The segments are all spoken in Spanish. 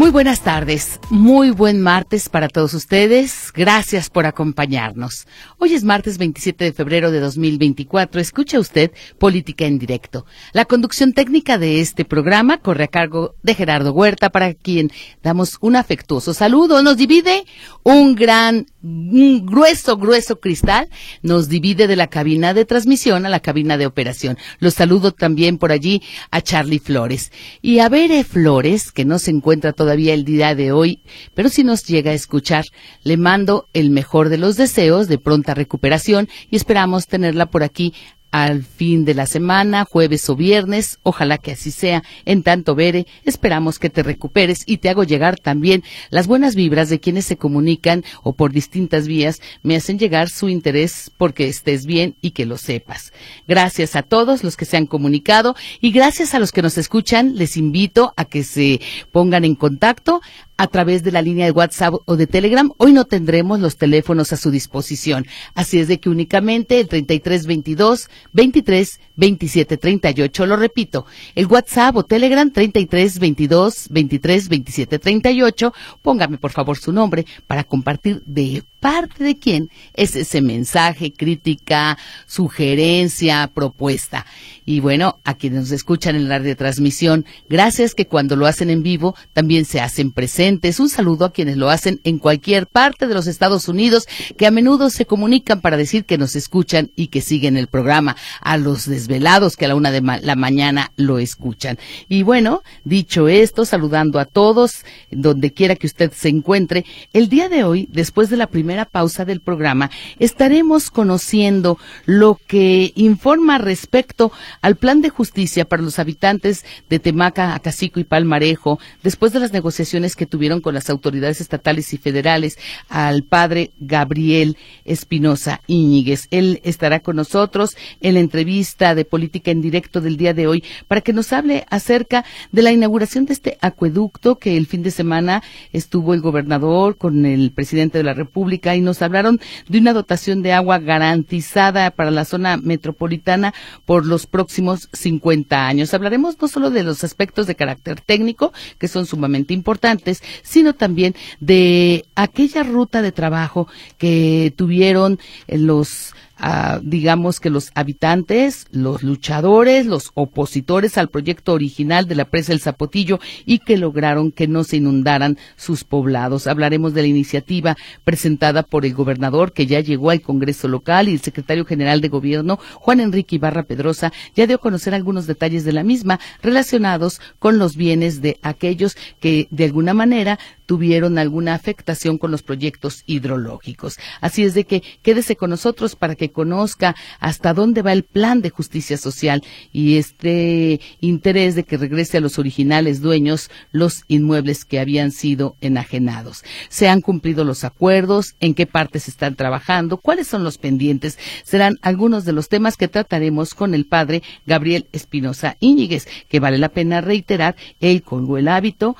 Muy buenas tardes, muy buen martes para todos ustedes. Gracias por acompañarnos. Hoy es martes 27 de febrero de 2024. Escucha usted Política en Directo. La conducción técnica de este programa corre a cargo de Gerardo Huerta, para quien damos un afectuoso saludo. Nos divide un gran, un grueso, grueso cristal. Nos divide de la cabina de transmisión a la cabina de operación. Los saludo también por allí a Charlie Flores. Y a Bere Flores, que no se encuentra todavía todavía el día de hoy, pero si nos llega a escuchar, le mando el mejor de los deseos de pronta recuperación y esperamos tenerla por aquí al fin de la semana, jueves o viernes, ojalá que así sea. En tanto, Bere, esperamos que te recuperes y te hago llegar también las buenas vibras de quienes se comunican o por distintas vías me hacen llegar su interés porque estés bien y que lo sepas. Gracias a todos los que se han comunicado y gracias a los que nos escuchan, les invito a que se pongan en contacto a través de la línea de WhatsApp o de Telegram. Hoy no tendremos los teléfonos a su disposición. Así es de que únicamente el 3322 23 27 38. Lo repito, el WhatsApp o Telegram 33 22 23 27 38. Póngame por favor su nombre para compartir de parte de quién es ese mensaje, crítica, sugerencia, propuesta. Y bueno, a quienes nos escuchan en la retransmisión, gracias que cuando lo hacen en vivo también se hacen presentes. Un saludo a quienes lo hacen en cualquier parte de los Estados Unidos, que a menudo se comunican para decir que nos escuchan y que siguen el programa. A los desvelados que a la una de la mañana lo escuchan. Y bueno, dicho esto, saludando a todos, donde quiera que usted se encuentre, el día de hoy, después de la primera primera pausa del programa, estaremos conociendo lo que informa respecto al plan de justicia para los habitantes de Temaca, Acacico y Palmarejo, después de las negociaciones que tuvieron con las autoridades estatales y federales al padre Gabriel Espinosa Íñiguez. Él estará con nosotros en la entrevista de política en directo del día de hoy para que nos hable acerca de la inauguración de este acueducto que el fin de semana estuvo el gobernador con el presidente de la República y nos hablaron de una dotación de agua garantizada para la zona metropolitana por los próximos 50 años. Hablaremos no solo de los aspectos de carácter técnico, que son sumamente importantes, sino también de aquella ruta de trabajo que tuvieron los digamos que los habitantes, los luchadores, los opositores al proyecto original de la presa El Zapotillo y que lograron que no se inundaran sus poblados. Hablaremos de la iniciativa presentada por el gobernador que ya llegó al Congreso local y el secretario general de gobierno, Juan Enrique Ibarra Pedrosa, ya dio a conocer algunos detalles de la misma relacionados con los bienes de aquellos que de alguna manera tuvieron alguna afectación con los proyectos hidrológicos. Así es de que quédese con nosotros para que conozca hasta dónde va el plan de justicia social y este interés de que regrese a los originales dueños los inmuebles que habían sido enajenados. ¿Se han cumplido los acuerdos? ¿En qué partes están trabajando? ¿Cuáles son los pendientes? Serán algunos de los temas que trataremos con el padre Gabriel Espinosa Íñiguez, que vale la pena reiterar, él colgó el hábito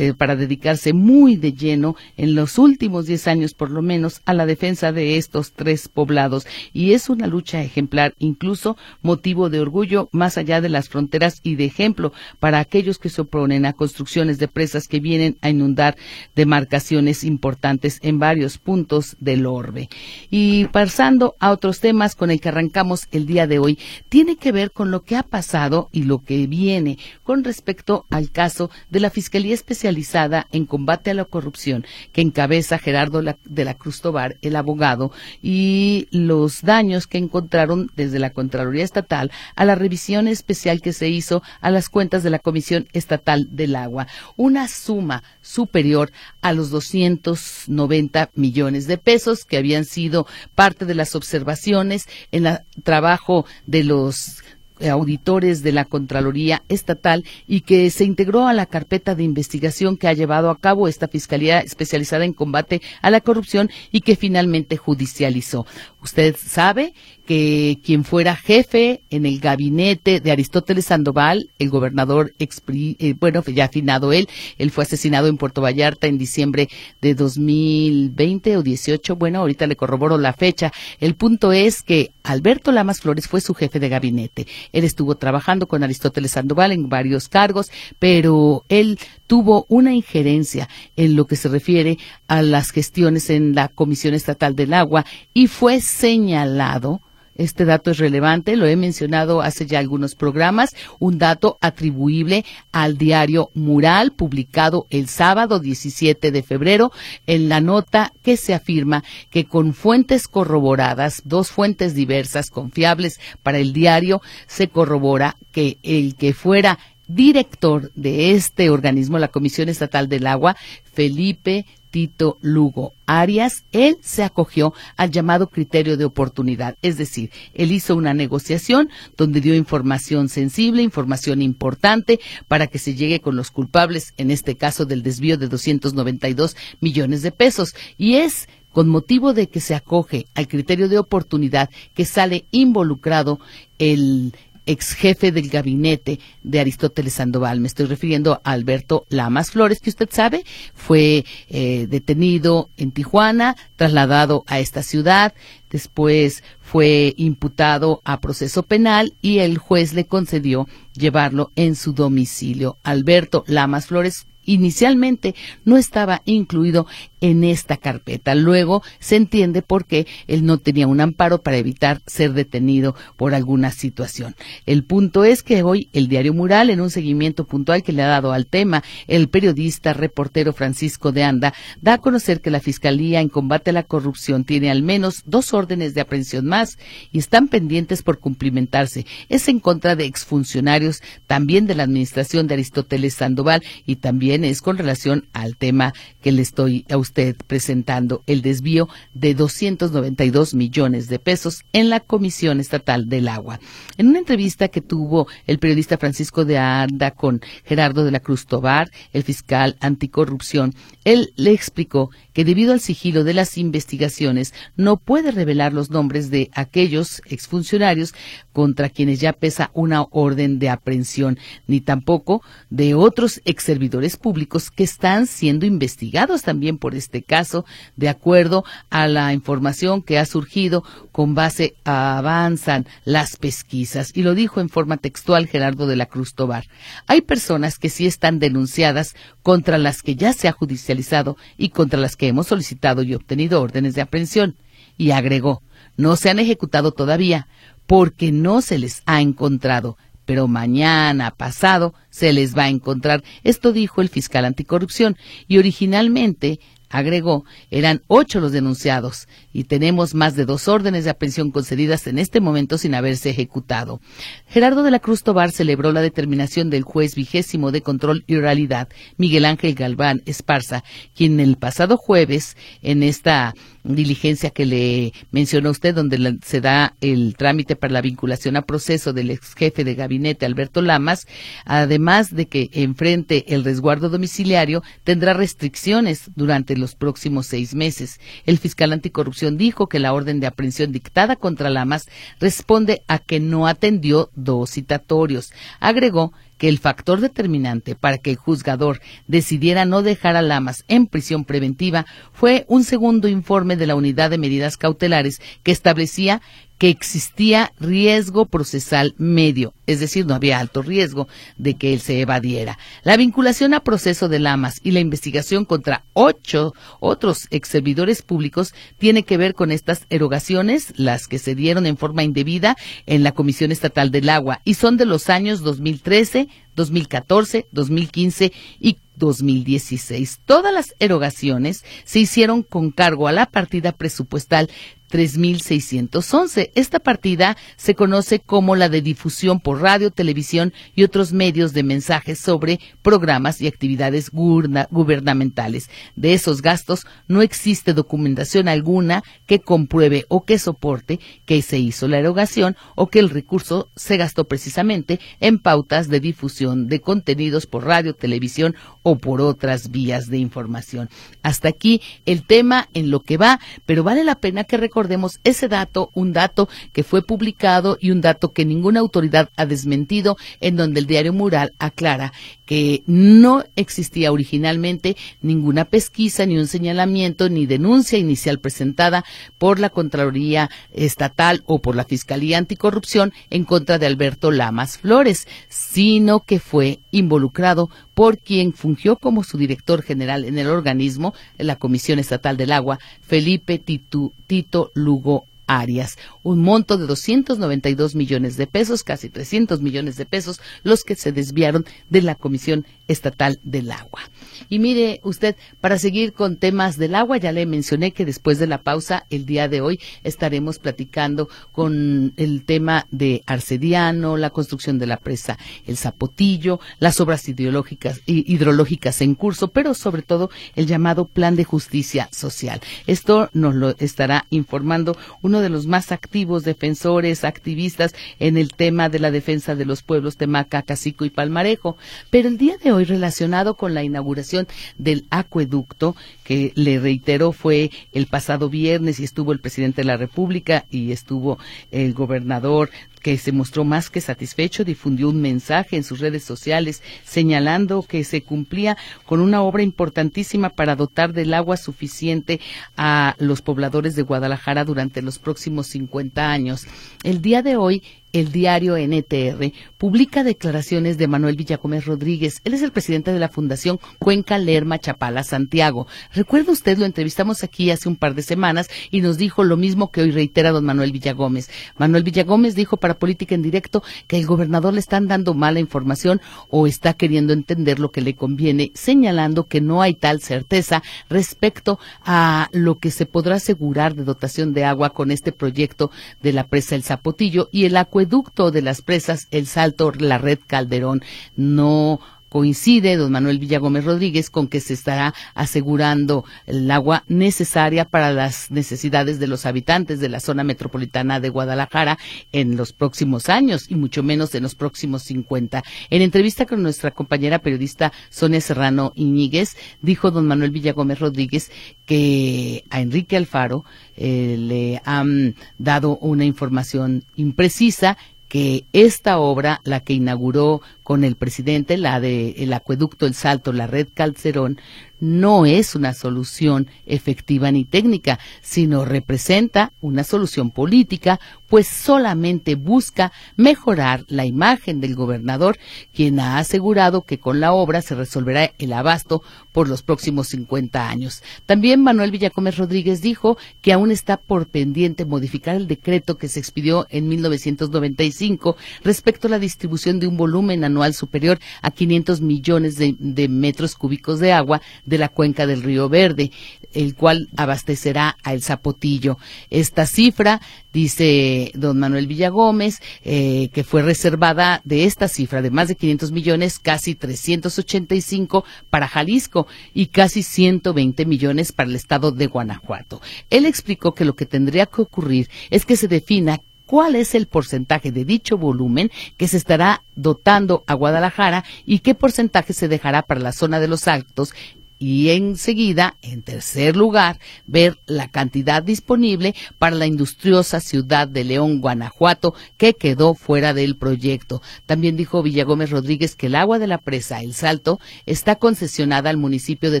para dedicarse muy muy de lleno en los últimos diez años por lo menos a la defensa de estos tres poblados y es una lucha ejemplar, incluso motivo de orgullo más allá de las fronteras y de ejemplo para aquellos que se oponen a construcciones de presas que vienen a inundar demarcaciones importantes en varios puntos del orbe. Y pasando a otros temas con el que arrancamos el día de hoy, tiene que ver con lo que ha pasado y lo que viene con respecto al caso de la Fiscalía Especializada en Combate a la corrupción que encabeza Gerardo de la Cruz Tobar, el abogado, y los daños que encontraron desde la Contraloría Estatal a la revisión especial que se hizo a las cuentas de la Comisión Estatal del Agua. Una suma superior a los 290 millones de pesos que habían sido parte de las observaciones en el trabajo de los auditores de la Contraloría Estatal y que se integró a la carpeta de investigación que ha llevado a cabo esta Fiscalía especializada en combate a la corrupción y que finalmente judicializó. Usted sabe que quien fuera jefe en el gabinete de Aristóteles Sandoval, el gobernador, eh, bueno, ya afinado él, él fue asesinado en Puerto Vallarta en diciembre de 2020 o 18, bueno, ahorita le corroboro la fecha. El punto es que Alberto Lamas Flores fue su jefe de gabinete. Él estuvo trabajando con Aristóteles Sandoval en varios cargos, pero él tuvo una injerencia en lo que se refiere a las gestiones en la Comisión Estatal del Agua y fue señalado este dato es relevante, lo he mencionado hace ya algunos programas, un dato atribuible al diario Mural, publicado el sábado 17 de febrero, en la nota que se afirma que con fuentes corroboradas, dos fuentes diversas, confiables para el diario, se corrobora que el que fuera director de este organismo, la Comisión Estatal del Agua, Felipe Tito Lugo Arias, él se acogió al llamado criterio de oportunidad, es decir, él hizo una negociación donde dio información sensible, información importante para que se llegue con los culpables, en este caso del desvío de 292 millones de pesos. Y es con motivo de que se acoge al criterio de oportunidad que sale involucrado el ex jefe del gabinete de Aristóteles Sandoval. Me estoy refiriendo a Alberto Lamas Flores, que usted sabe, fue eh, detenido en Tijuana, trasladado a esta ciudad, después fue imputado a proceso penal y el juez le concedió llevarlo en su domicilio. Alberto Lamas Flores inicialmente no estaba incluido en esta carpeta. Luego se entiende por qué él no tenía un amparo para evitar ser detenido por alguna situación. El punto es que hoy el diario Mural, en un seguimiento puntual que le ha dado al tema, el periodista reportero Francisco de Anda da a conocer que la Fiscalía en combate a la corrupción tiene al menos dos órdenes de aprehensión más y están pendientes por cumplimentarse. Es en contra de exfuncionarios también de la administración de Aristóteles Sandoval y también es con relación al tema que le estoy a usted presentando, el desvío de 292 millones de pesos en la Comisión Estatal del Agua. En una entrevista que tuvo el periodista Francisco de Anda con Gerardo de la Cruz Tobar, el fiscal anticorrupción, él le explicó que debido al sigilo de las investigaciones no puede revelar los nombres de aquellos exfuncionarios contra quienes ya pesa una orden de aprehensión, ni tampoco de otros exservidores públicos que están siendo investigados también por este caso, de acuerdo a la información que ha surgido con base a avanzan las pesquisas. Y lo dijo en forma textual Gerardo de la Cruz Tobar. Hay personas que sí están denunciadas contra las que ya se ha judicializado y contra las que hemos solicitado y obtenido órdenes de aprehensión. Y agregó, no se han ejecutado todavía porque no se les ha encontrado, pero mañana pasado se les va a encontrar. Esto dijo el fiscal anticorrupción y originalmente agregó, eran ocho los denunciados y tenemos más de dos órdenes de aprehensión concedidas en este momento sin haberse ejecutado. Gerardo de la Cruz Tobar celebró la determinación del juez vigésimo de control y oralidad, Miguel Ángel Galván Esparza, quien el pasado jueves, en esta diligencia que le mencionó usted, donde se da el trámite para la vinculación a proceso del ex jefe de gabinete Alberto Lamas, además de que enfrente el resguardo domiciliario, tendrá restricciones durante los próximos seis meses. El fiscal anticorrupción dijo que la orden de aprehensión dictada contra Lamas responde a que no atendió dos citatorios. Agregó que el factor determinante para que el juzgador decidiera no dejar a Lamas en prisión preventiva fue un segundo informe de la Unidad de Medidas Cautelares que establecía que existía riesgo procesal medio, es decir, no había alto riesgo de que él se evadiera. La vinculación a proceso de Lamas y la investigación contra ocho otros ex servidores públicos tiene que ver con estas erogaciones, las que se dieron en forma indebida en la Comisión Estatal del Agua y son de los años 2013, 2014, 2015 y 2016. Todas las erogaciones se hicieron con cargo a la partida presupuestal 3611. Esta partida se conoce como la de difusión por radio, televisión y otros medios de mensajes sobre programas y actividades gubernamentales. De esos gastos no existe documentación alguna que compruebe o que soporte que se hizo la erogación o que el recurso se gastó precisamente en pautas de difusión de contenidos por radio, televisión o por otras vías de información. Hasta aquí el tema en lo que va, pero vale la pena que recordemos recordemos ese dato, un dato que fue publicado y un dato que ninguna autoridad ha desmentido, en donde el diario Mural aclara que no existía originalmente ninguna pesquisa, ni un señalamiento, ni denuncia inicial presentada por la Contraloría Estatal o por la Fiscalía Anticorrupción en contra de Alberto Lamas Flores, sino que fue involucrado por quien fungió como su director general en el organismo, la Comisión Estatal del Agua, Felipe Tito Lugo Arias. Un monto de 292 millones de pesos, casi 300 millones de pesos, los que se desviaron de la Comisión Estatal del Agua. Y mire usted, para seguir con temas del agua, ya le mencioné que después de la pausa, el día de hoy, estaremos platicando con el tema de Arcediano, la construcción de la presa El Zapotillo, las obras ideológicas, hidrológicas en curso, pero sobre todo el llamado Plan de Justicia Social. Esto nos lo estará informando uno de los más activos defensores, activistas en el tema de la defensa de los pueblos Temaca, Cacico y Palmarejo. Pero el día de hoy, relacionado con la inauguración del acueducto, que le reitero fue el pasado viernes y estuvo el presidente de la República y estuvo el gobernador que se mostró más que satisfecho, difundió un mensaje en sus redes sociales señalando que se cumplía con una obra importantísima para dotar del agua suficiente a los pobladores de Guadalajara durante los próximos 50 años. El día de hoy el diario NTR publica declaraciones de Manuel Villagómez Rodríguez. Él es el presidente de la Fundación Cuenca Lerma Chapala Santiago. Recuerda usted, lo entrevistamos aquí hace un par de semanas y nos dijo lo mismo que hoy reitera don Manuel Villagómez. Manuel Villagómez dijo para Política en Directo que el gobernador le están dando mala información o está queriendo entender lo que le conviene, señalando que no hay tal certeza respecto a lo que se podrá asegurar de dotación de agua con este proyecto de la presa El Zapotillo y el acueducto de las presas El Salto, la red Calderón. No coincide don Manuel Villagómez Rodríguez con que se estará asegurando el agua necesaria para las necesidades de los habitantes de la zona metropolitana de Guadalajara en los próximos años y mucho menos en los próximos 50. En entrevista con nuestra compañera periodista Sonia Serrano Iñiguez, dijo don Manuel Villagómez Rodríguez que a Enrique Alfaro eh, le han dado una información imprecisa que esta obra, la que inauguró con el presidente, la de el acueducto El Salto, la red Calcerón, no es una solución efectiva ni técnica, sino representa una solución política, pues solamente busca mejorar la imagen del gobernador, quien ha asegurado que con la obra se resolverá el abasto por los próximos 50 años. También Manuel Villacómez Rodríguez dijo que aún está por pendiente modificar el decreto que se expidió en 1995 respecto a la distribución de un volumen anual superior a 500 millones de, de metros cúbicos de agua de la cuenca del Río Verde, el cual abastecerá a El Zapotillo. Esta cifra, dice don Manuel Villagómez, eh, que fue reservada de esta cifra de más de 500 millones, casi 385 para Jalisco y casi 120 millones para el estado de Guanajuato. Él explicó que lo que tendría que ocurrir es que se defina cuál es el porcentaje de dicho volumen que se estará dotando a Guadalajara y qué porcentaje se dejará para la zona de los Altos y enseguida, en tercer lugar, ver la cantidad disponible para la industriosa ciudad de León, Guanajuato, que quedó fuera del proyecto. También dijo Villagómez Rodríguez que el agua de la presa El Salto está concesionada al municipio de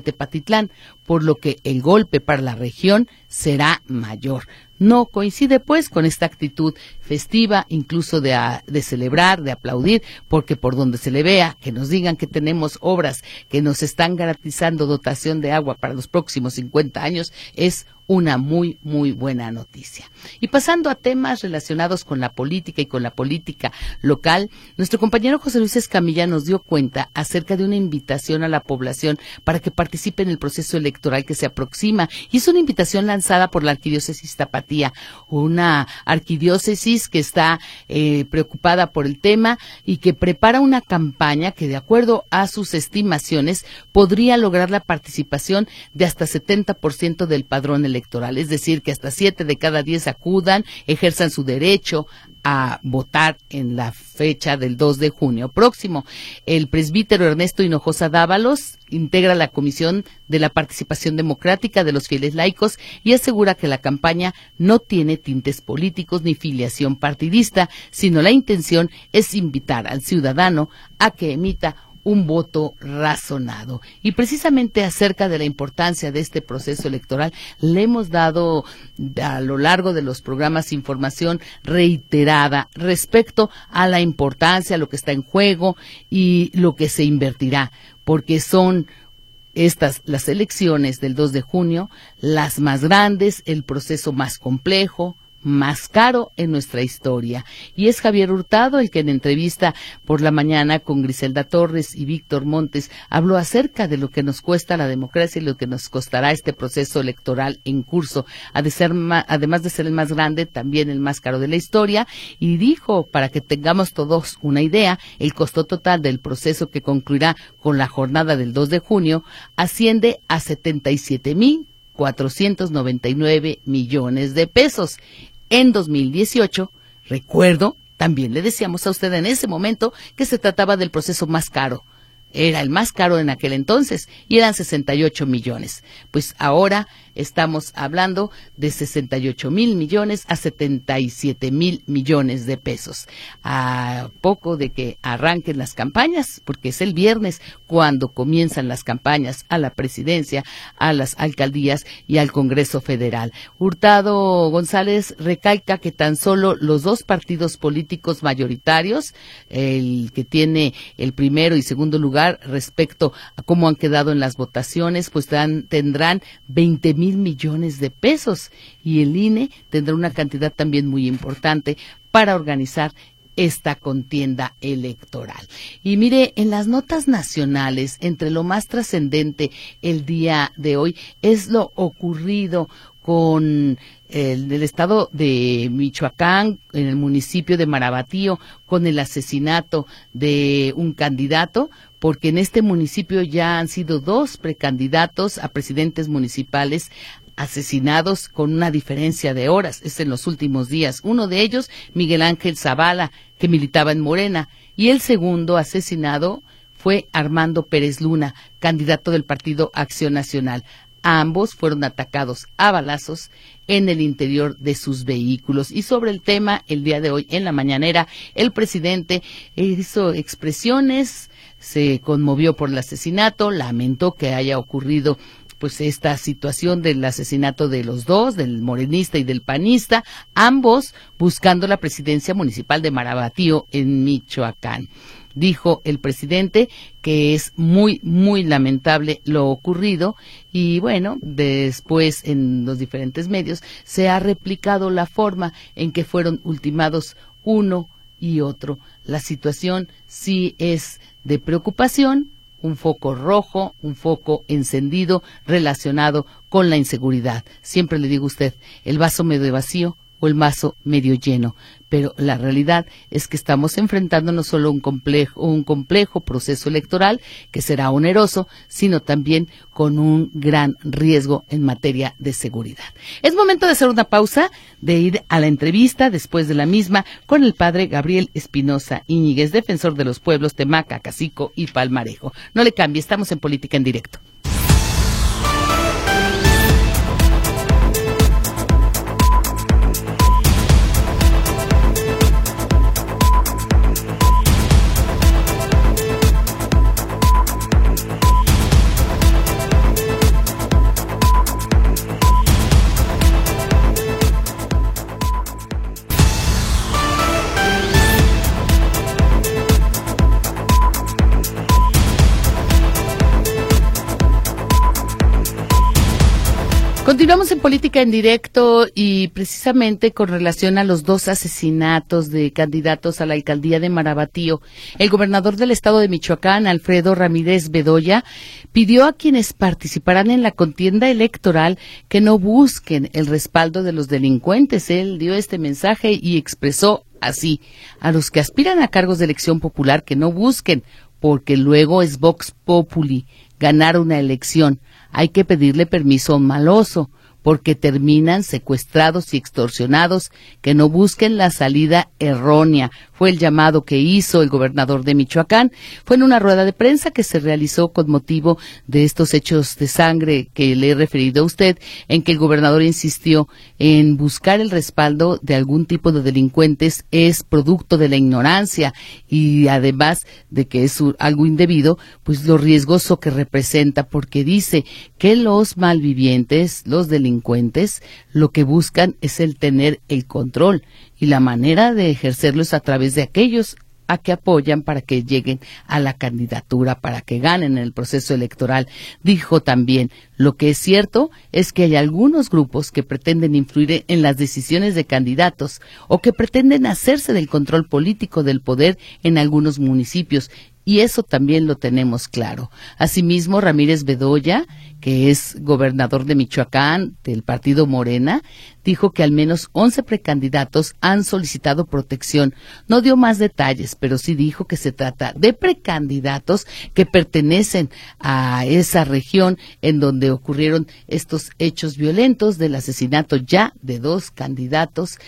Tepatitlán, por lo que el golpe para la región será mayor. No coincide pues con esta actitud festiva, incluso de, de, celebrar, de aplaudir, porque por donde se le vea, que nos digan que tenemos obras que nos están garantizando dotación de agua para los próximos 50 años, es una muy, muy buena noticia. Y pasando a temas relacionados con la política y con la política local, nuestro compañero José Luis Escamilla nos dio cuenta acerca de una invitación a la población para que participe en el proceso electoral que se aproxima. Y es una invitación lanzada por la Arquidiócesis Tapatía, una arquidiócesis que está eh, preocupada por el tema y que prepara una campaña que, de acuerdo a sus estimaciones, podría lograr la participación de hasta 70% del padrón electoral. Es decir, que hasta siete de cada diez acudan, ejerzan su derecho a votar en la fecha del 2 de junio próximo. El presbítero Ernesto Hinojosa Dávalos integra la Comisión de la Participación Democrática de los Fieles Laicos y asegura que la campaña no tiene tintes políticos ni filiación partidista, sino la intención es invitar al ciudadano a que emita un voto razonado. Y precisamente acerca de la importancia de este proceso electoral, le hemos dado a lo largo de los programas información reiterada respecto a la importancia, lo que está en juego y lo que se invertirá, porque son estas, las elecciones del 2 de junio, las más grandes, el proceso más complejo, más caro en nuestra historia. Y es Javier Hurtado el que en entrevista por la mañana con Griselda Torres y Víctor Montes habló acerca de lo que nos cuesta la democracia y lo que nos costará este proceso electoral en curso, además de ser el más grande, también el más caro de la historia, y dijo, para que tengamos todos una idea, el costo total del proceso que concluirá con la jornada del 2 de junio asciende a 77 mil 499 millones de pesos. En 2018, recuerdo, también le decíamos a usted en ese momento que se trataba del proceso más caro, era el más caro en aquel entonces y eran 68 millones. Pues ahora estamos hablando de 68 mil millones a 77 mil millones de pesos. A poco de que arranquen las campañas, porque es el viernes cuando comienzan las campañas a la presidencia, a las alcaldías y al Congreso Federal. Hurtado González recalca que tan solo los dos partidos políticos mayoritarios, el que tiene el primero y segundo lugar, respecto a cómo han quedado en las votaciones, pues tendrán 20 mil millones de pesos y el INE tendrá una cantidad también muy importante para organizar esta contienda electoral. Y mire, en las notas nacionales, entre lo más trascendente el día de hoy es lo ocurrido con el, estado de Michoacán, en el municipio de Marabatío, con el asesinato de un candidato, porque en este municipio ya han sido dos precandidatos a presidentes municipales asesinados con una diferencia de horas, es en los últimos días. Uno de ellos, Miguel Ángel Zavala, que militaba en Morena, y el segundo asesinado fue Armando Pérez Luna, candidato del Partido Acción Nacional. Ambos fueron atacados a balazos en el interior de sus vehículos. Y sobre el tema, el día de hoy en la mañanera, el presidente hizo expresiones, se conmovió por el asesinato, lamentó que haya ocurrido pues esta situación del asesinato de los dos, del morenista y del panista, ambos buscando la presidencia municipal de Marabatío en Michoacán dijo el presidente que es muy, muy lamentable lo ocurrido y bueno, después en los diferentes medios se ha replicado la forma en que fueron ultimados uno y otro. La situación sí es de preocupación, un foco rojo, un foco encendido relacionado con la inseguridad. Siempre le digo a usted, el vaso medio vacío o el vaso medio lleno. Pero la realidad es que estamos enfrentando no solo un complejo, un complejo proceso electoral que será oneroso, sino también con un gran riesgo en materia de seguridad. Es momento de hacer una pausa, de ir a la entrevista después de la misma con el padre Gabriel Espinosa Íñiguez, defensor de los pueblos Temaca, Cacico y Palmarejo. No le cambie, estamos en política en directo. Continuamos en política en directo y precisamente con relación a los dos asesinatos de candidatos a la alcaldía de Marabatío, el gobernador del estado de Michoacán, Alfredo Ramírez Bedoya, pidió a quienes participarán en la contienda electoral que no busquen el respaldo de los delincuentes. Él dio este mensaje y expresó así a los que aspiran a cargos de elección popular que no busquen, porque luego es Vox Populi ganar una elección hay que pedirle permiso a un maloso, porque terminan secuestrados y extorsionados, que no busquen la salida errónea. Fue el llamado que hizo el gobernador de Michoacán. Fue en una rueda de prensa que se realizó con motivo de estos hechos de sangre que le he referido a usted, en que el gobernador insistió en buscar el respaldo de algún tipo de delincuentes es producto de la ignorancia y además de que es algo indebido, pues lo riesgoso que representa, porque dice que los malvivientes, los delincuentes, lo que buscan es el tener el control y la manera de ejercerlo es a través de aquellos a que apoyan para que lleguen a la candidatura, para que ganen en el proceso electoral. Dijo también, lo que es cierto es que hay algunos grupos que pretenden influir en las decisiones de candidatos o que pretenden hacerse del control político del poder en algunos municipios y eso también lo tenemos claro. Asimismo, Ramírez Bedoya, que es gobernador de Michoacán del partido Morena, dijo que al menos 11 precandidatos han solicitado protección. No dio más detalles, pero sí dijo que se trata de precandidatos que pertenecen a esa región en donde ocurrieron estos hechos violentos del asesinato ya de dos candidatos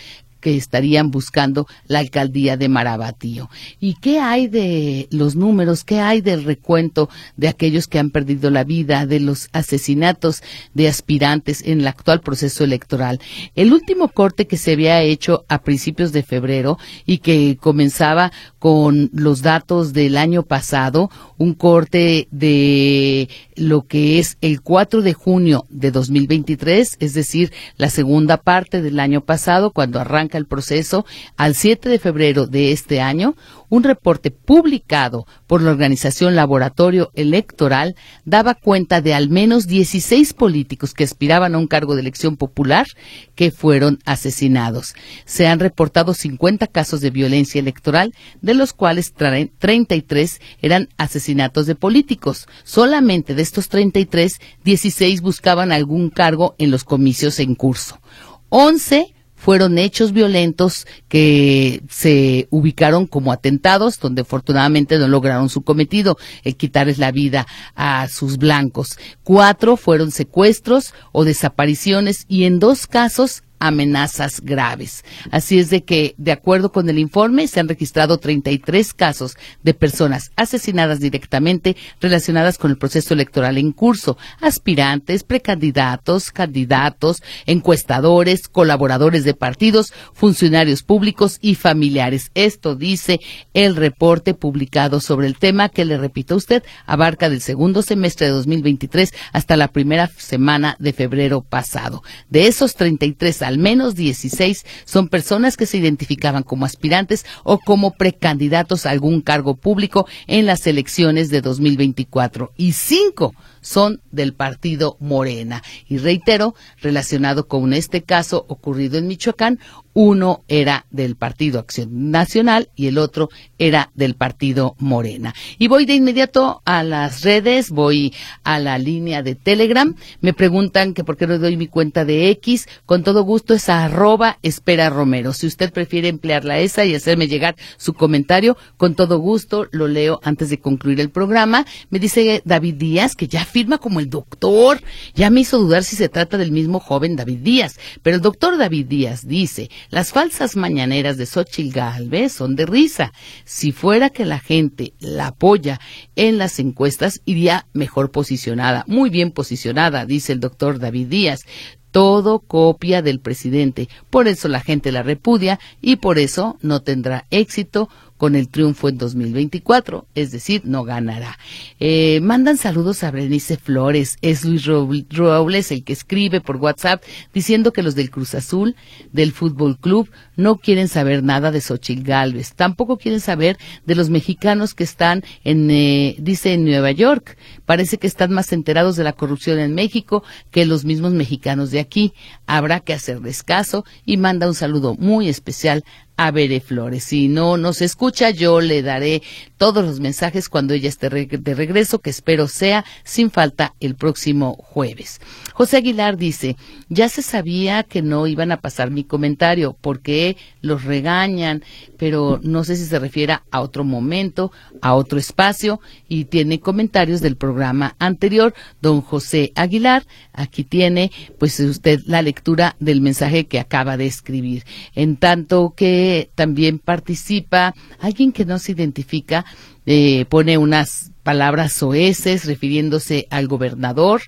que estarían buscando la alcaldía de Marabatío. ¿Y qué hay de los números? ¿Qué hay del recuento de aquellos que han perdido la vida, de los asesinatos de aspirantes en el actual proceso electoral? El último corte que se había hecho a principios de febrero y que comenzaba con los datos del año pasado, un corte de lo que es el 4 de junio de 2023, es decir, la segunda parte del año pasado, cuando arranca el proceso, al 7 de febrero de este año, un reporte publicado por la organización Laboratorio Electoral daba cuenta de al menos 16 políticos que aspiraban a un cargo de elección popular que fueron asesinados. Se han reportado 50 casos de violencia electoral, de los cuales 33 eran asesinatos de políticos. Solamente de estos 33, 16 buscaban algún cargo en los comicios en curso. 11 fueron hechos violentos que se ubicaron como atentados, donde afortunadamente no lograron su cometido, el quitarles la vida a sus blancos. Cuatro fueron secuestros o desapariciones y en dos casos amenazas graves. Así es de que, de acuerdo con el informe, se han registrado 33 casos de personas asesinadas directamente relacionadas con el proceso electoral en curso, aspirantes, precandidatos, candidatos, encuestadores, colaboradores de partidos, funcionarios públicos y familiares. Esto dice el reporte publicado sobre el tema que, le repito a usted, abarca del segundo semestre de 2023 hasta la primera semana de febrero pasado. De esos 33 al menos 16 son personas que se identificaban como aspirantes o como precandidatos a algún cargo público en las elecciones de 2024 y cinco son del partido Morena. Y reitero, relacionado con este caso ocurrido en Michoacán, uno era del Partido Acción Nacional y el otro era del Partido Morena. Y voy de inmediato a las redes, voy a la línea de Telegram. Me preguntan que por qué no doy mi cuenta de X. Con todo gusto es arroba espera Romero. Si usted prefiere emplearla esa y hacerme llegar su comentario, con todo gusto lo leo antes de concluir el programa. Me dice David Díaz que ya firma como el doctor. Ya me hizo dudar si se trata del mismo joven David Díaz. Pero el doctor David Díaz dice, las falsas mañaneras de Xochitl Galvez son de risa. Si fuera que la gente la apoya en las encuestas, iría mejor posicionada, muy bien posicionada, dice el doctor David Díaz todo copia del presidente. Por eso la gente la repudia y por eso no tendrá éxito con el triunfo en 2024, es decir, no ganará. Eh, mandan saludos a Berenice Flores, es Luis Robles el que escribe por WhatsApp diciendo que los del Cruz Azul, del Fútbol Club, no quieren saber nada de Xochitl Galvez, tampoco quieren saber de los mexicanos que están en, eh, dice, en Nueva York. Parece que están más enterados de la corrupción en México que los mismos mexicanos de aquí. Habrá que hacerles caso y manda un saludo muy especial a Bere Flores. Si no nos escucha, yo le daré todos los mensajes cuando ella esté de regreso, que espero sea sin falta el próximo jueves. José Aguilar dice, ya se sabía que no iban a pasar mi comentario porque los regañan, pero no sé si se refiere a otro momento, a otro espacio y tiene comentarios del programa programa anterior, don José Aguilar. Aquí tiene, pues, usted la lectura del mensaje que acaba de escribir. En tanto que también participa alguien que no se identifica, eh, pone unas palabras soeces refiriéndose al gobernador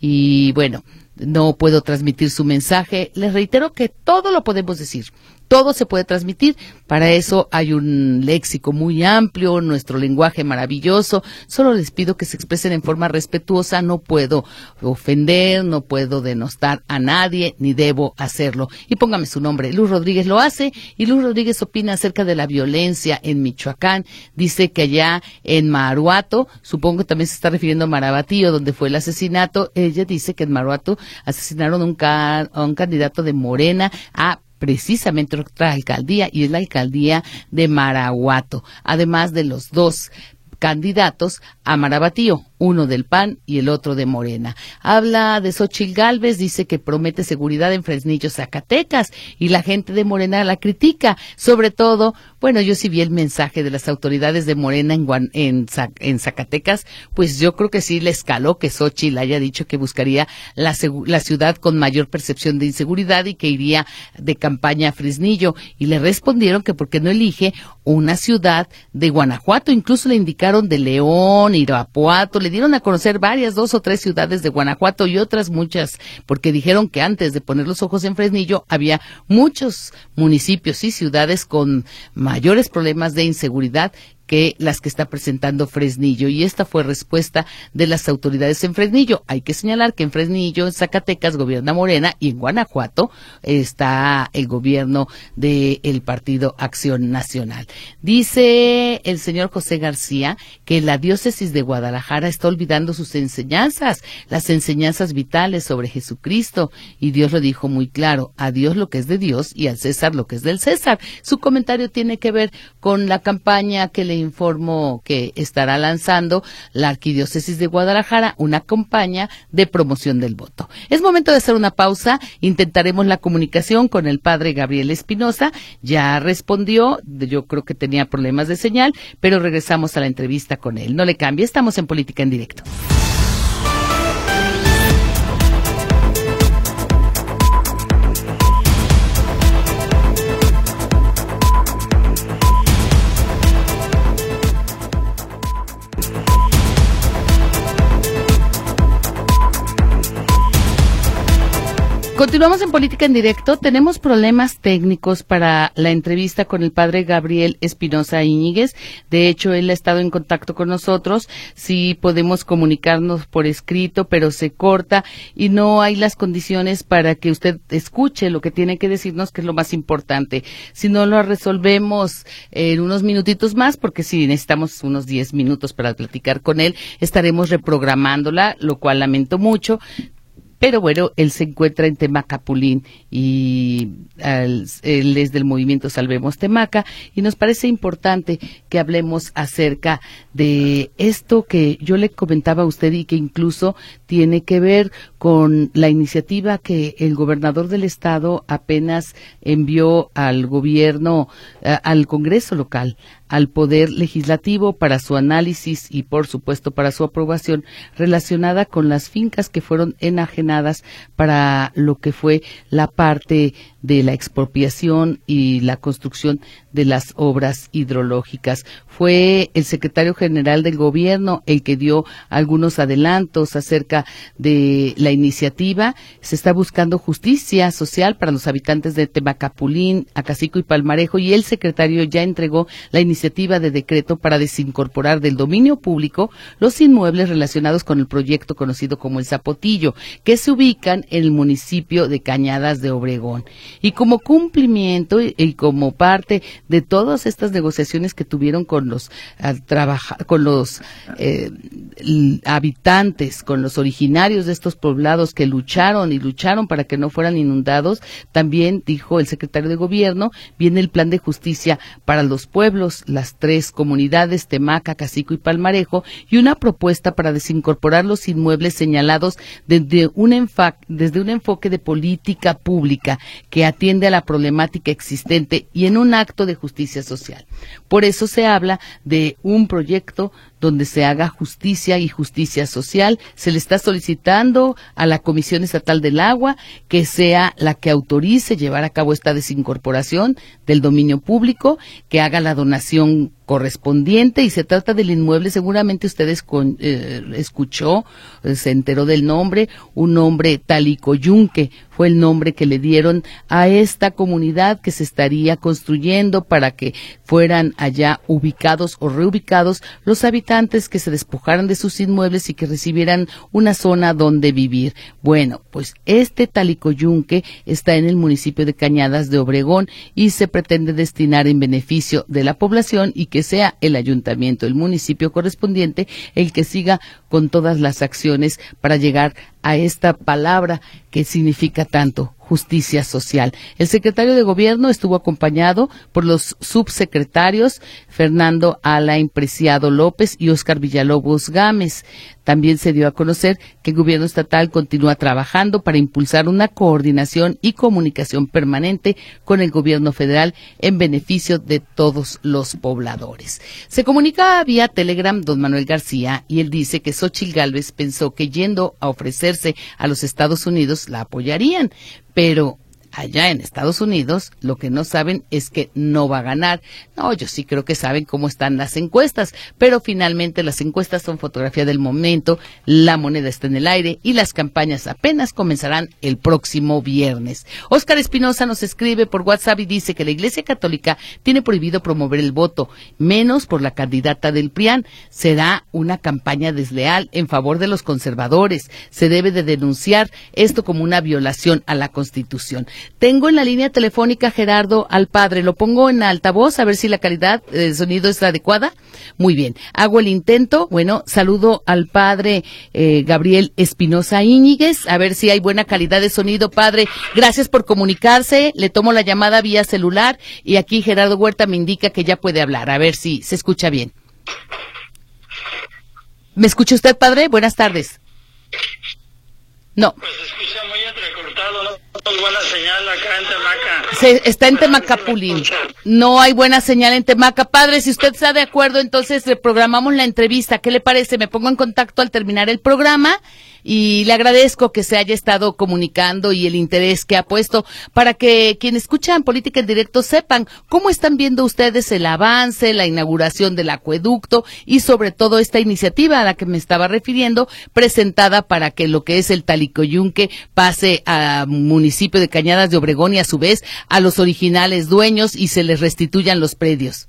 y bueno, no puedo transmitir su mensaje. Les reitero que todo lo podemos decir todo se puede transmitir. Para eso hay un léxico muy amplio, nuestro lenguaje maravilloso. Solo les pido que se expresen en forma respetuosa. No puedo ofender, no puedo denostar a nadie, ni debo hacerlo. Y póngame su nombre. Luz Rodríguez lo hace y Luz Rodríguez opina acerca de la violencia en Michoacán. Dice que allá en Maruato, supongo que también se está refiriendo a Marabatío, donde fue el asesinato. Ella dice que en Maruato asesinaron a un candidato de Morena a precisamente otra alcaldía y es la alcaldía de Maraguato, además de los dos candidatos a Marabatío, uno del PAN y el otro de Morena. Habla de Xochil Gálvez, dice que promete seguridad en Fresnillo, Zacatecas, y la gente de Morena la critica. Sobre todo, bueno, yo sí vi el mensaje de las autoridades de Morena en, en, en Zacatecas, pues yo creo que sí le escaló que Xochitl haya dicho que buscaría la, la ciudad con mayor percepción de inseguridad y que iría de campaña a Fresnillo. Y le respondieron que porque no elige una ciudad de Guanajuato, incluso le indicaron de León, Irapuato, le dieron a conocer varias, dos o tres ciudades de Guanajuato y otras muchas, porque dijeron que antes de poner los ojos en Fresnillo había muchos municipios y ciudades con mayores problemas de inseguridad que las que está presentando Fresnillo. Y esta fue respuesta de las autoridades en Fresnillo. Hay que señalar que en Fresnillo, en Zacatecas, gobierna Morena y en Guanajuato está el gobierno del Partido Acción Nacional. Dice el señor José García que la diócesis de Guadalajara está olvidando sus enseñanzas, las enseñanzas vitales sobre Jesucristo. Y Dios lo dijo muy claro, a Dios lo que es de Dios y al César lo que es del César. Su comentario tiene que ver con la campaña que le informo que estará lanzando la Arquidiócesis de Guadalajara una campaña de promoción del voto. Es momento de hacer una pausa. Intentaremos la comunicación con el padre Gabriel Espinosa. Ya respondió, yo creo que tenía problemas de señal, pero regresamos a la entrevista con él. No le cambie, estamos en Política en Directo. Continuamos en Política en Directo. Tenemos problemas técnicos para la entrevista con el padre Gabriel Espinosa Íñiguez. De hecho, él ha estado en contacto con nosotros. Sí podemos comunicarnos por escrito, pero se corta y no hay las condiciones para que usted escuche lo que tiene que decirnos, que es lo más importante. Si no lo resolvemos en unos minutitos más, porque si necesitamos unos 10 minutos para platicar con él, estaremos reprogramándola, lo cual lamento mucho. Pero bueno, él se encuentra en Temacapulín y él es del movimiento Salvemos Temaca y nos parece importante que hablemos acerca de esto que yo le comentaba a usted y que incluso tiene que ver con la iniciativa que el gobernador del estado apenas envió al gobierno, al Congreso local, al Poder Legislativo para su análisis y, por supuesto, para su aprobación relacionada con las fincas que fueron enajenadas para lo que fue la parte de la expropiación y la construcción de las obras hidrológicas. Fue el secretario general del gobierno el que dio algunos adelantos acerca de la iniciativa. Se está buscando justicia social para los habitantes de Temacapulín, Acacico y Palmarejo y el secretario ya entregó la iniciativa de decreto para desincorporar del dominio público los inmuebles relacionados con el proyecto conocido como el Zapotillo, que se ubican en el municipio de Cañadas de Obregón. Y como cumplimiento y como parte de todas estas negociaciones que tuvieron con los con los eh, habitantes, con los originarios de estos poblados que lucharon y lucharon para que no fueran inundados, también dijo el secretario de gobierno, viene el plan de justicia para los pueblos, las tres comunidades, Temaca, Cacico y Palmarejo, y una propuesta para desincorporar los inmuebles señalados desde un, desde un enfoque de política pública que atiende a la problemática existente y en un acto de justicia social. Por eso se habla de un proyecto donde se haga justicia y justicia social. Se le está solicitando a la Comisión Estatal del Agua que sea la que autorice llevar a cabo esta desincorporación del dominio público, que haga la donación correspondiente y se trata del inmueble, seguramente ustedes eh, escuchó, eh, se enteró del nombre, un nombre Talicoyunque, fue el nombre que le dieron a esta comunidad que se estaría construyendo para que fueran allá ubicados o reubicados los habitantes que se despojaran de sus inmuebles y que recibieran una zona donde vivir. Bueno, pues este Talicoyunque está en el municipio de Cañadas de Obregón y se pretende destinar en beneficio de la población y que sea el ayuntamiento, el municipio correspondiente, el que siga con todas las acciones para llegar a esta palabra que significa tanto, justicia social. El secretario de Gobierno estuvo acompañado por los subsecretarios Fernando Alain Preciado López y Óscar Villalobos Gámez. También se dio a conocer que el gobierno estatal continúa trabajando para impulsar una coordinación y comunicación permanente con el gobierno federal en beneficio de todos los pobladores. Se comunica vía Telegram don Manuel García y él dice que Xochil Gálvez pensó que yendo a ofrecerse a los Estados Unidos la apoyarían, pero allá en Estados Unidos lo que no saben es que no va a ganar. No, yo sí creo que saben cómo están las encuestas, pero finalmente las encuestas son fotografía del momento, la moneda está en el aire y las campañas apenas comenzarán el próximo viernes. Óscar Espinosa nos escribe por WhatsApp y dice que la Iglesia Católica tiene prohibido promover el voto, menos por la candidata del PRIAN. Será una campaña desleal en favor de los conservadores. Se debe de denunciar esto como una violación a la Constitución. Tengo en la línea telefónica Gerardo al padre. Lo pongo en altavoz a ver si la calidad del sonido es adecuada. Muy bien. Hago el intento. Bueno, saludo al padre eh, Gabriel Espinosa Íñiguez. A ver si hay buena calidad de sonido, padre. Gracias por comunicarse. Le tomo la llamada vía celular y aquí Gerardo Huerta me indica que ya puede hablar. A ver si se escucha bien. ¿Me escucha usted, padre? Buenas tardes. No. Pues escucha muy entrecortado, buena señal acá en Temaca. Se, está en Temacapulín. No hay buena señal en Temaca. Padre, si usted está de acuerdo, entonces reprogramamos la entrevista. ¿Qué le parece? Me pongo en contacto al terminar el programa y le agradezco que se haya estado comunicando y el interés que ha puesto para que quienes escuchan política en directo sepan cómo están viendo ustedes el avance, la inauguración del acueducto y sobre todo esta iniciativa a la que me estaba refiriendo presentada para que lo que es el Talicoyunque pase a de Cañadas de Obregón y a su vez a los originales dueños y se les restituyan los predios.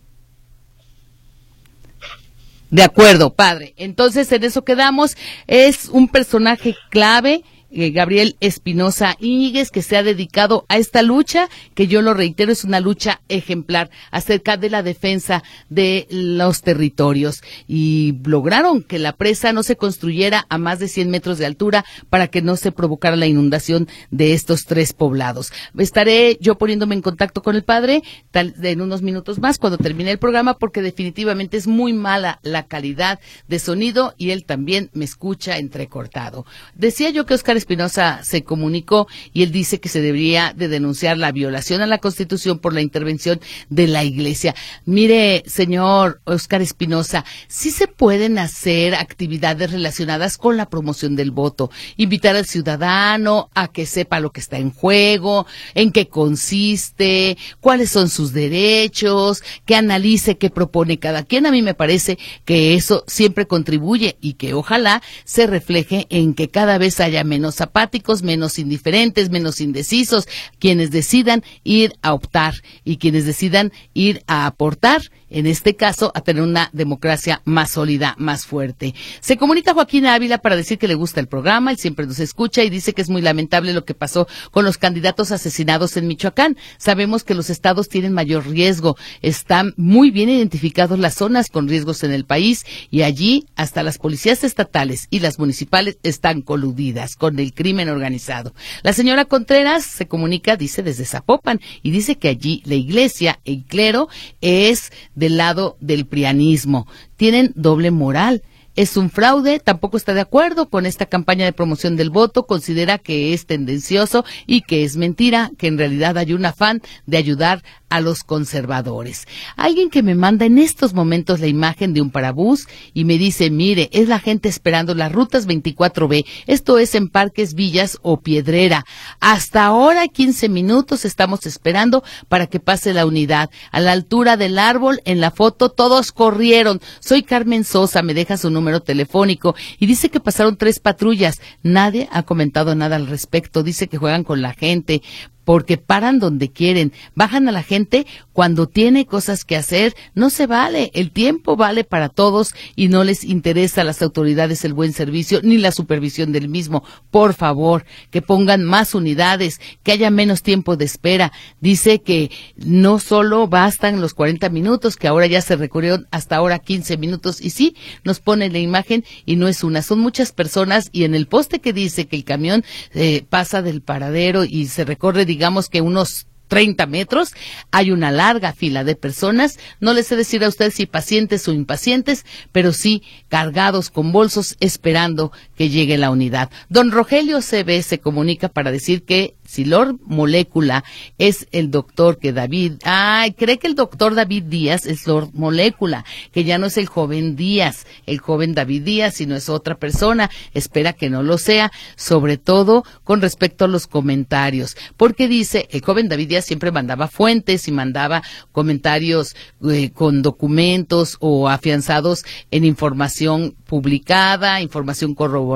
De acuerdo, padre. Entonces, en eso quedamos. Es un personaje clave eh, Gabriel Espinosa Íñiguez, que se ha dedicado a esta lucha, que yo lo reitero, es una lucha ejemplar acerca de la defensa de los territorios. Y lograron que la presa no se construyera a más de 100 metros de altura para que no se provocara la inundación de estos tres poblados. Estaré yo poniéndome en contacto con el padre tal, en unos minutos más cuando termine el programa, porque definitivamente es muy mala la calidad de sonido y él también me escucha entrecortado. Decía yo que Oscar Espinosa se comunicó y él dice que se debería de denunciar la violación a la Constitución por la intervención de la Iglesia. Mire, señor Oscar Espinosa, sí se pueden hacer actividades relacionadas con la promoción del voto, invitar al ciudadano a que sepa lo que está en juego, en qué consiste, cuáles son sus derechos, que analice qué propone cada quien. A mí me parece que eso siempre contribuye y que ojalá se refleje en que cada vez haya menos apáticos, menos indiferentes, menos indecisos, quienes decidan ir a optar y quienes decidan ir a aportar en este caso, a tener una democracia más sólida, más fuerte. Se comunica Joaquín Ávila para decir que le gusta el programa, él siempre nos escucha y dice que es muy lamentable lo que pasó con los candidatos asesinados en Michoacán. Sabemos que los estados tienen mayor riesgo, están muy bien identificados las zonas con riesgos en el país y allí hasta las policías estatales y las municipales están coludidas con el crimen organizado. La señora Contreras se comunica, dice, desde Zapopan y dice que allí la iglesia, el clero, es del lado del prianismo. Tienen doble moral. Es un fraude, tampoco está de acuerdo con esta campaña de promoción del voto, considera que es tendencioso y que es mentira, que en realidad hay un afán de ayudar a los conservadores. Alguien que me manda en estos momentos la imagen de un parabús y me dice, mire, es la gente esperando las rutas 24B, esto es en Parques Villas o Piedrera. Hasta ahora 15 minutos estamos esperando para que pase la unidad. A la altura del árbol, en la foto, todos corrieron. Soy Carmen Sosa, me deja su número telefónico y dice que pasaron tres patrullas. Nadie ha comentado nada al respecto. Dice que juegan con la gente porque paran donde quieren, bajan a la gente cuando tiene cosas que hacer, no se vale, el tiempo vale para todos y no les interesa a las autoridades el buen servicio ni la supervisión del mismo. Por favor, que pongan más unidades, que haya menos tiempo de espera. Dice que no solo bastan los 40 minutos, que ahora ya se recorrieron hasta ahora 15 minutos y sí, nos pone la imagen y no es una, son muchas personas y en el poste que dice que el camión eh, pasa del paradero y se recorre, que unos 30 metros, hay una larga fila de personas, no les sé decir a usted si pacientes o impacientes, pero sí cargados con bolsos esperando que llegue la unidad. Don Rogelio CB se comunica para decir que si Lord Molécula es el doctor que David, ay, cree que el doctor David Díaz es Lord Molécula, que ya no es el joven Díaz, el joven David Díaz, sino es otra persona, espera que no lo sea, sobre todo con respecto a los comentarios, porque dice, el joven David Díaz siempre mandaba fuentes y mandaba comentarios eh, con documentos o afianzados en información publicada, información corroborada,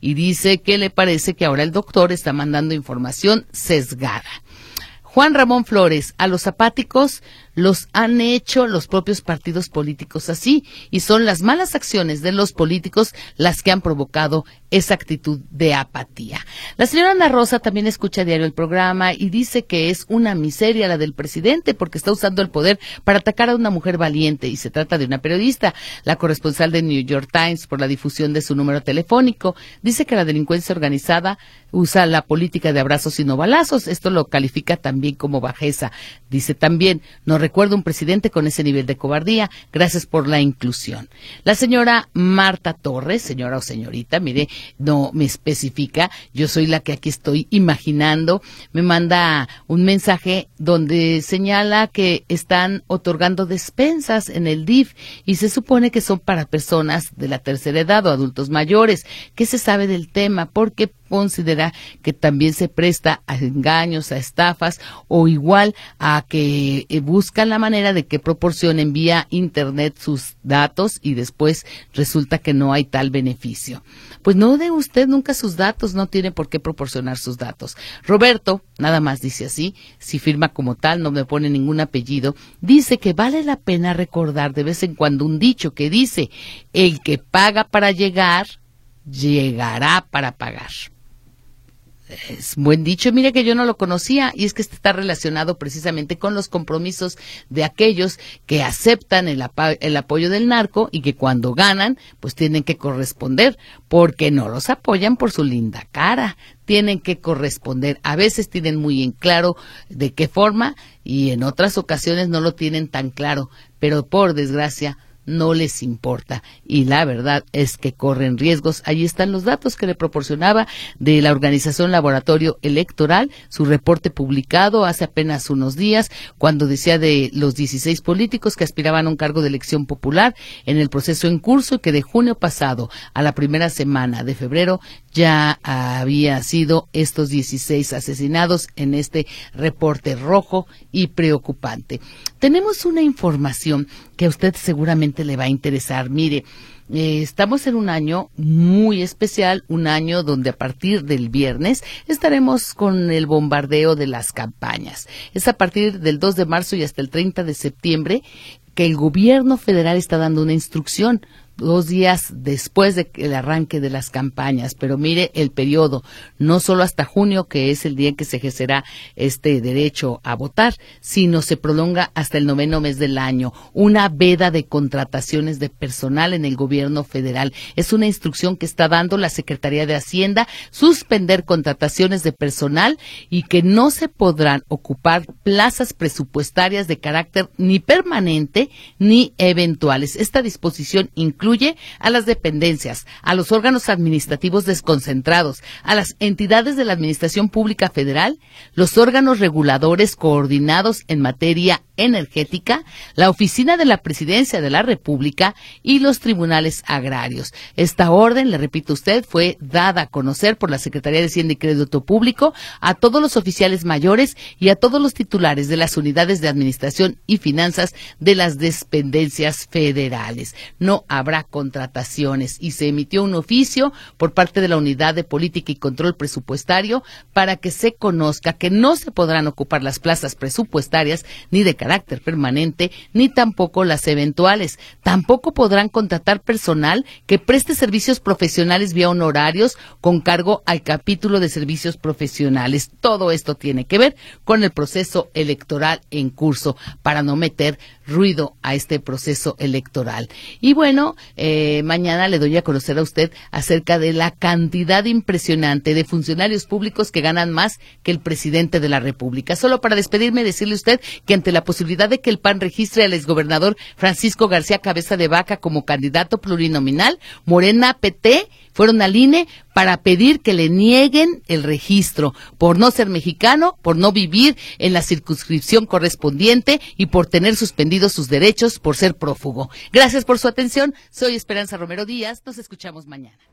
y dice que le parece que ahora el doctor está mandando información sesgada. Juan Ramón Flores, a los apáticos los han hecho los propios partidos políticos así y son las malas acciones de los políticos las que han provocado esa actitud de apatía. La señora Ana Rosa también escucha diario el programa y dice que es una miseria la del presidente porque está usando el poder para atacar a una mujer valiente y se trata de una periodista, la corresponsal de New York Times por la difusión de su número telefónico. Dice que la delincuencia organizada usa la política de abrazos y no balazos. Esto lo califica también como bajeza. Dice también, no recuerdo un presidente con ese nivel de cobardía. Gracias por la inclusión. La señora Marta Torres, señora o señorita, mire, no me especifica. Yo soy la que aquí estoy imaginando. Me manda un mensaje donde señala que están otorgando despensas en el DIF y se supone que son para personas de la tercera edad o adultos mayores. ¿Qué se sabe del tema? Porque considera que también se presta a engaños, a estafas o igual a que eh, buscan la manera de que proporcionen vía Internet sus datos y después resulta que no hay tal beneficio. Pues no dé usted nunca sus datos, no tiene por qué proporcionar sus datos. Roberto, nada más dice así, si firma como tal, no me pone ningún apellido, dice que vale la pena recordar de vez en cuando un dicho que dice, el que paga para llegar, llegará para pagar es buen dicho. Mire que yo no lo conocía y es que este está relacionado precisamente con los compromisos de aquellos que aceptan el, el, apoyo del narco y que cuando ganan, pues tienen que corresponder porque no los apoyan por su linda cara. Tienen que corresponder. A veces tienen muy en claro de qué forma y en otras ocasiones no lo tienen tan claro, pero por desgracia no les importa. Y la verdad es que corren riesgos. Ahí están los datos que le proporcionaba de la organización Laboratorio Electoral, su reporte publicado hace apenas unos días, cuando decía de los 16 políticos que aspiraban a un cargo de elección popular en el proceso en curso que de junio pasado a la primera semana de febrero ya había sido estos 16 asesinados en este reporte rojo y preocupante. Tenemos una información que a usted seguramente le va a interesar. Mire, eh, estamos en un año muy especial, un año donde a partir del viernes estaremos con el bombardeo de las campañas. Es a partir del 2 de marzo y hasta el 30 de septiembre que el gobierno federal está dando una instrucción dos días después del arranque de las campañas. Pero mire el periodo, no solo hasta junio, que es el día en que se ejercerá este derecho a votar, sino se prolonga hasta el noveno mes del año. Una veda de contrataciones de personal en el gobierno federal. Es una instrucción que está dando la Secretaría de Hacienda, suspender contrataciones de personal y que no se podrán ocupar plazas presupuestarias de carácter ni permanente ni eventuales. Esta disposición incluye incluye a las dependencias, a los órganos administrativos desconcentrados, a las entidades de la Administración Pública Federal, los órganos reguladores coordinados en materia energética, la Oficina de la Presidencia de la República y los tribunales agrarios. Esta orden, le repito usted, fue dada a conocer por la Secretaría de Hacienda y Crédito Público a todos los oficiales mayores y a todos los titulares de las unidades de administración y finanzas de las dependencias federales. No habrá contrataciones y se emitió un oficio por parte de la Unidad de Política y Control Presupuestario para que se conozca que no se podrán ocupar las plazas presupuestarias ni de carácter permanente, ni tampoco las eventuales. Tampoco podrán contratar personal que preste servicios profesionales vía honorarios con cargo al capítulo de servicios profesionales. Todo esto tiene que ver con el proceso electoral en curso para no meter ruido a este proceso electoral. Y bueno, eh, mañana le doy a conocer a usted acerca de la cantidad impresionante de funcionarios públicos que ganan más que el presidente de la República. Solo para despedirme, decirle usted que ante la posibilidad de que el PAN registre al exgobernador Francisco García Cabeza de Vaca como candidato plurinominal, Morena PT fueron al INE para pedir que le nieguen el registro por no ser mexicano, por no vivir en la circunscripción correspondiente y por tener suspendidos sus derechos por ser prófugo. Gracias por su atención. Soy Esperanza Romero Díaz. Nos escuchamos mañana.